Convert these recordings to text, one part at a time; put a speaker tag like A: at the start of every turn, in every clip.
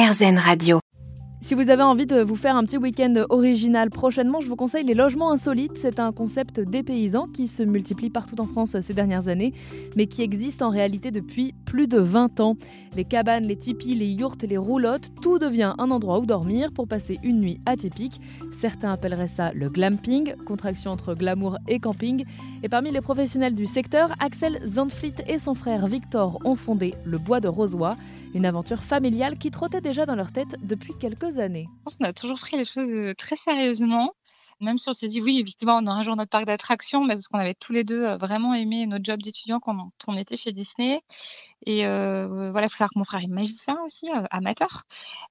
A: Radio.
B: Si vous avez envie de vous faire un petit week-end original prochainement, je vous conseille les logements insolites. C'est un concept dépaysant qui se multiplie partout en France ces dernières années, mais qui existe en réalité depuis plus de 20 ans. Les cabanes, les tipis, les yurts et les roulottes, tout devient un endroit où dormir pour passer une nuit atypique. Certains appelleraient ça le glamping, contraction entre glamour et camping. Et parmi les professionnels du secteur, Axel Zandfleet et son frère Victor ont fondé le Bois de Rosoy, une aventure familiale qui trottait déjà dans leur tête depuis quelques années.
C: On a toujours pris les choses euh, très sérieusement. Même si on s'est dit oui, effectivement, on aura un jour notre parc d'attractions, mais parce qu'on avait tous les deux euh, vraiment aimé notre job d'étudiant quand on était chez Disney. Et euh, voilà, il faut savoir que mon frère est magicien aussi, amateur,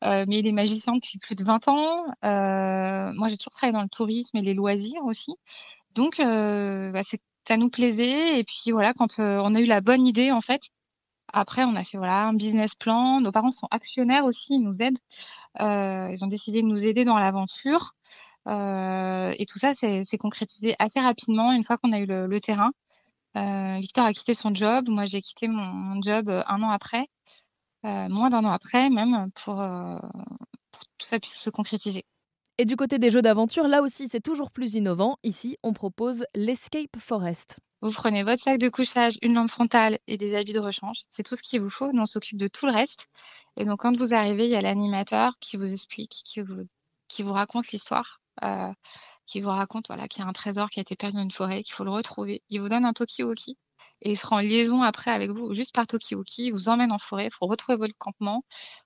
C: mais il est magicien depuis plus de 20 ans. moi, j'ai toujours travaillé dans le tourisme et les loisirs aussi. Donc, bah, ça nous plaisait. Et puis voilà, quand on a eu la bonne idée, en fait, après, on a fait voilà un business plan. Nos parents sont actionnaires aussi, ils nous aident. Euh, ils ont décidé de nous aider dans l'aventure. Euh, et tout ça, c'est concrétisé assez rapidement une fois qu'on a eu le, terrain. Euh, Victor a quitté son job. Moi, j'ai quitté mon, job un an après, moins d'un an après même, pour, pour que tout ça puisse se concrétiser.
B: Et du côté des jeux d'aventure, là aussi, c'est toujours plus innovant. Ici, on propose l'Escape Forest.
C: Vous prenez votre sac de couchage, une lampe frontale et des habits de rechange. C'est tout ce qu'il vous faut. Nous, on s'occupe de tout le reste. Et donc, quand vous arrivez, il y a l'animateur qui vous explique, qui vous, qui vous raconte l'histoire, euh, qui vous raconte voilà, qu'il y a un trésor qui a été perdu dans une forêt, qu'il faut le retrouver. Il vous donne un Tokiwoki et il sera en liaison après avec vous, juste par Tokiwoki. Il vous emmène en forêt. Il faut retrouver votre campement,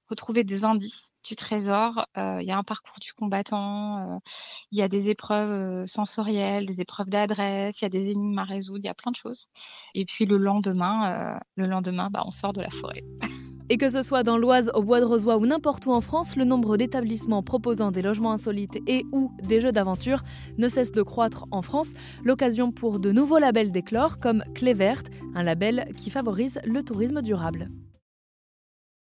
C: retrouver des indices du trésor. Euh, il y a un parcours du combattant. Euh, il y a des épreuves sensorielles, des épreuves d'adresse. Il y a des énigmes à résoudre. Il y a plein de choses. Et puis le lendemain, le lendemain, bah, on sort de la forêt.
B: Et que ce soit dans l'Oise, au Bois de Rosoy ou n'importe où en France, le nombre d'établissements proposant des logements insolites et ou des jeux d'aventure ne cesse de croître en France. L'occasion pour de nouveaux labels d'éclore comme Clé Verte, un label qui favorise le tourisme durable.